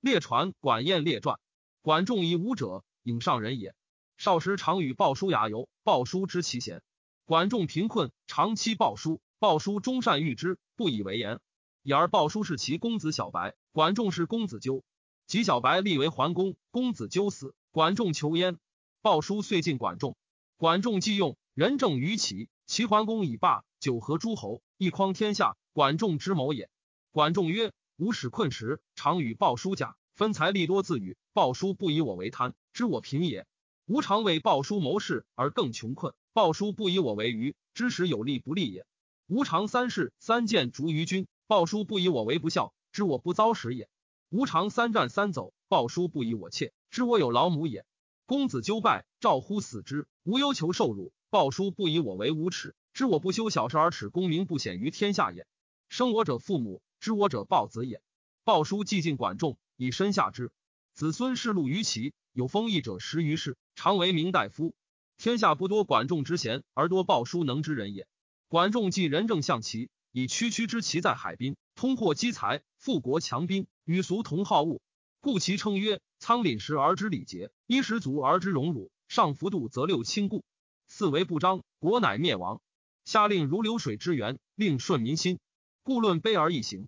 列传管晏列传。管仲以武者，颍上人也。少时常与鲍叔雅游，鲍叔知其贤。管仲贫困，长期鲍叔，鲍叔终善遇之，不以为言。已而鲍叔是其公子小白，管仲是公子纠。及小白立为桓公，公子纠死，管仲求焉。鲍叔遂进管仲。管仲既用仁政于齐，齐桓公以霸九合诸侯，一匡天下。管仲之谋也。管仲曰：“吾使困时，常与鲍叔假分财利多，自语鲍叔不以我为贪，知我贫也。吾常为鲍叔谋事，而更穷困。鲍叔不以我为愚，知时有利不利也。吾常三事三见逐于君，鲍叔不以我为不孝，知我不遭时也。吾常三战三走，鲍叔不以我怯，知我有老母也。公子纠败，赵乎死之，无忧求受辱，鲍叔不以我为无耻，知我不修小事而耻功名不显于天下也。生我者父母，知我者鲍子也。鲍叔既尽管仲。”以身下之，子孙世禄于齐，有封邑者十余世，常为明大夫。天下不多管仲之贤，而多鲍叔能之人也。管仲既仁政象齐，以区区之齐在海滨，通货积财，富国强兵，与俗同好恶，故其称曰：仓廪实而知礼节，衣食足而知荣辱。上服度则六亲故，四为不张，国乃灭亡。下令如流水之源，令顺民心，故论卑而易行，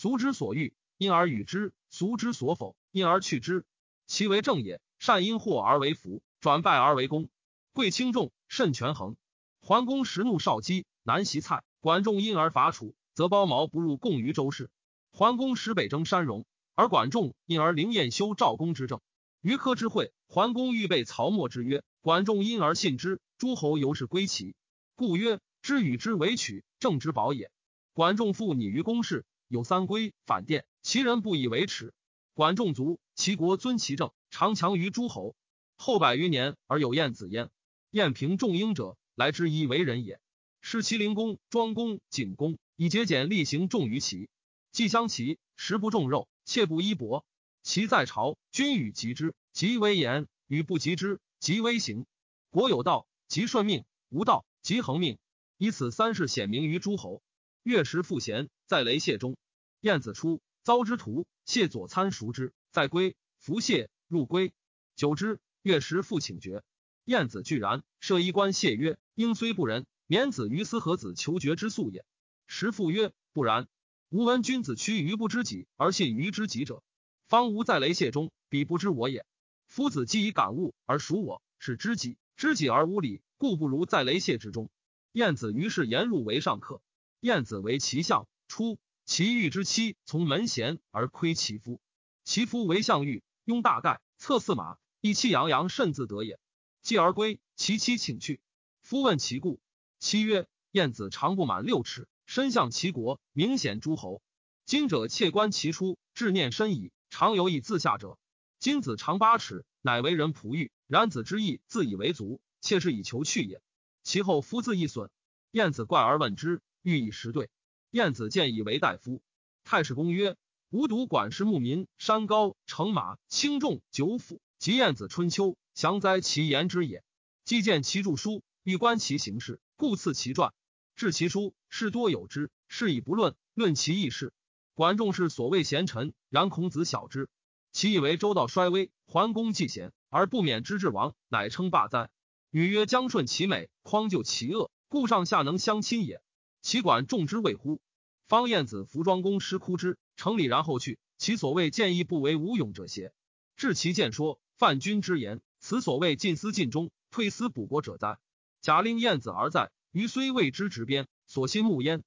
俗之所欲，因而与之。俗之所否，因而去之，其为正也。善因祸而为福，转败而为功。贵轻重，慎权衡。桓公时怒少姬，南袭蔡。管仲因而伐楚，则包茅不入贡于周氏。桓公时北征山戎，而管仲因而灵验修赵公之政。于柯之会，桓公预备曹沫之约，管仲因而信之。诸侯由是归齐，故曰：知与之为取，政之宝也。管仲复拟于公事，有三归反殿。其人不以为耻。管仲卒，齐国尊其政，常强于诸侯。后百余年而有晏子焉。晏平仲英者，来之以为人也。是齐灵公、庄公、景公以节俭厉行重于齐。既相齐，食不重肉，切不衣帛。齐在朝，君与及之，即威严；与不及之，即威行。国有道，即顺命；无道，即恒命。以此三事显明于诸侯。月食复贤，在雷谢中。晏子出。遭之徒，谢左参熟之，在归，服谢入归。久之，月食复请爵。晏子拒然，设衣冠谢曰：“应虽不仁，免子于斯何子求爵之素也。”时父曰：“不然，吾闻君子屈于不知己而信于知己者，方无在雷谢中，彼不知我也。夫子既以感悟而属我，是知己；知己而无礼，故不如在雷谢之中。”晏子于是言入为上客。晏子为齐相，出。其欲之妻从门贤而窥其夫，其夫为相欲，拥大盖，策驷马，意气洋洋，甚自得也。继而归，其妻请去。夫问其故，妻曰：“晏子长不满六尺，身向齐国，明显诸侯。今者窃观其出，志念深矣。常有以自下者。今子长八尺，乃为人仆御。然子之意，自以为足，妾是以求去也。其后夫自亦损。晏子怪而问之，欲以实对。”晏子见以为大夫。太史公曰：“吾独管事牧民，山高乘马，轻重九府。及晏子春秋，详哉其言之也。既见其著书，欲观其行事，故赐其传。至其书，事多有之，是以不论。论其义事，管仲是所谓贤臣，然孔子晓之。其以为周道衰微，桓公既贤，而不免之至亡，乃称霸哉？女曰：将顺其美，匡救其恶，故上下能相亲也。”其管仲之谓乎？方晏子服装公师哭之，成礼然后去。其所谓见义不为无勇者邪？至其见说范君之言，此所谓尽思尽忠，退思补国者哉？假令晏子而在，余虽未知执鞭，所心慕焉。